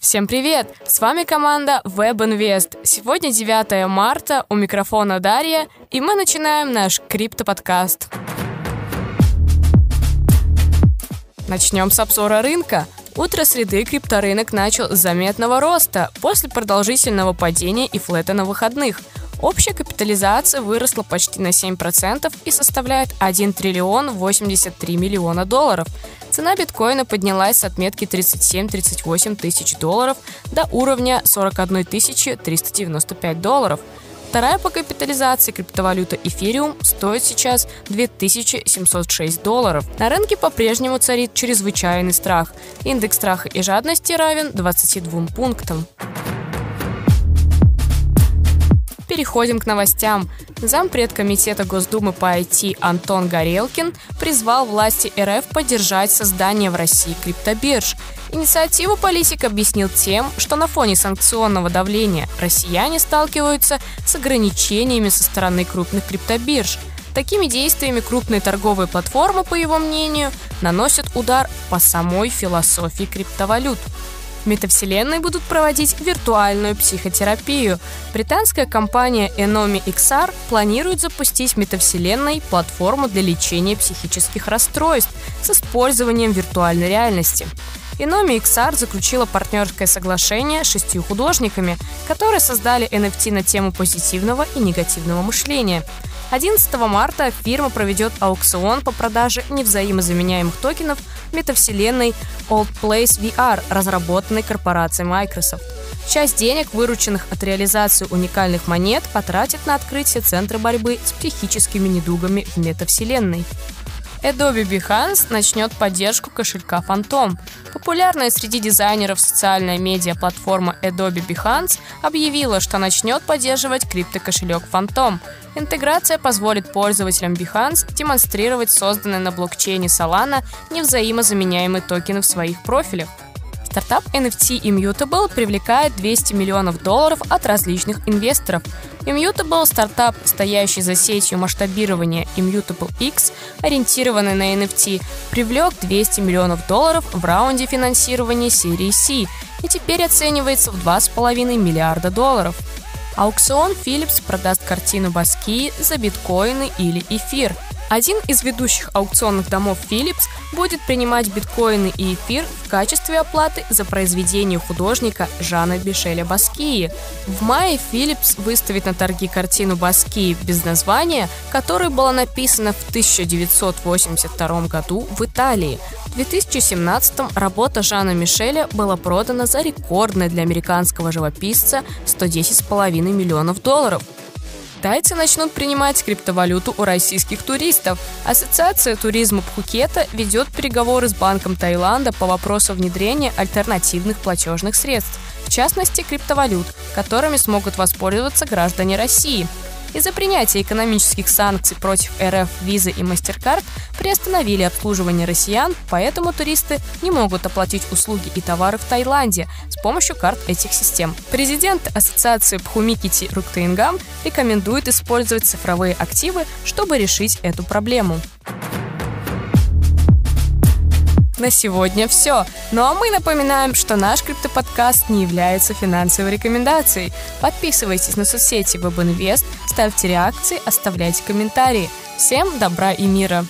Всем привет! С вами команда WebInvest. Сегодня 9 марта, у микрофона Дарья, и мы начинаем наш криптоподкаст. Начнем с обзора рынка. Утро среды крипторынок начал с заметного роста после продолжительного падения и флета на выходных. Общая капитализация выросла почти на 7% и составляет 1 триллион 83 миллиона долларов – Цена биткоина поднялась с отметки 37-38 тысяч долларов до уровня 41 395 долларов. Вторая по капитализации криптовалюта эфириум стоит сейчас 2706 долларов. На рынке по-прежнему царит чрезвычайный страх. Индекс страха и жадности равен 22 пунктам. Переходим к новостям. Зампред Комитета Госдумы по IT Антон Горелкин призвал власти РФ поддержать создание в России криптобирж. Инициативу политик объяснил тем, что на фоне санкционного давления россияне сталкиваются с ограничениями со стороны крупных криптобирж. Такими действиями крупные торговые платформы, по его мнению, наносят удар по самой философии криптовалют – в метавселенной будут проводить виртуальную психотерапию. Британская компания Enomi XR планирует запустить метавселенной платформу для лечения психических расстройств с использованием виртуальной реальности. Inomi XR заключила партнерское соглашение с шестью художниками, которые создали NFT на тему позитивного и негативного мышления. 11 марта фирма проведет аукцион по продаже невзаимозаменяемых токенов метавселенной Old Place VR, разработанной корпорацией Microsoft. Часть денег, вырученных от реализации уникальных монет, потратит на открытие Центра борьбы с психическими недугами в метавселенной. Adobe Behance начнет поддержку кошелька Phantom. Популярная среди дизайнеров социальная медиа-платформа Adobe Behance объявила, что начнет поддерживать криптокошелек Phantom. Интеграция позволит пользователям Behance демонстрировать созданные на блокчейне Solana невзаимозаменяемые токены в своих профилях. Стартап NFT Immutable привлекает 200 миллионов долларов от различных инвесторов. Immutable – стартап, стоящий за сетью масштабирования. Immutable X, ориентированный на NFT, привлек 200 миллионов долларов в раунде финансирования серии C. И теперь оценивается в 2,5 миллиарда долларов. Аукцион Philips продаст картину Баски за биткоины или эфир – один из ведущих аукционных домов Philips будет принимать биткоины и эфир в качестве оплаты за произведение художника Жана Бишеля Баскии. В мае Philips выставит на торги картину Баскии без названия, которая была написана в 1982 году в Италии. В 2017 работа Жана Мишеля была продана за рекордное для американского живописца 110,5 миллионов долларов – Тайцы начнут принимать криптовалюту у российских туристов. Ассоциация туризма Пхукета ведет переговоры с Банком Таиланда по вопросу внедрения альтернативных платежных средств, в частности криптовалют, которыми смогут воспользоваться граждане России. Из-за принятия экономических санкций против РФ Visa и MasterCard приостановили обслуживание россиян, поэтому туристы не могут оплатить услуги и товары в Таиланде с помощью карт этих систем. Президент Ассоциации Пхумикити Руктеингам рекомендует использовать цифровые активы, чтобы решить эту проблему. На сегодня все. Ну а мы напоминаем, что наш криптоподкаст не является финансовой рекомендацией. Подписывайтесь на соцсети WebInvest, ставьте реакции, оставляйте комментарии. Всем добра и мира!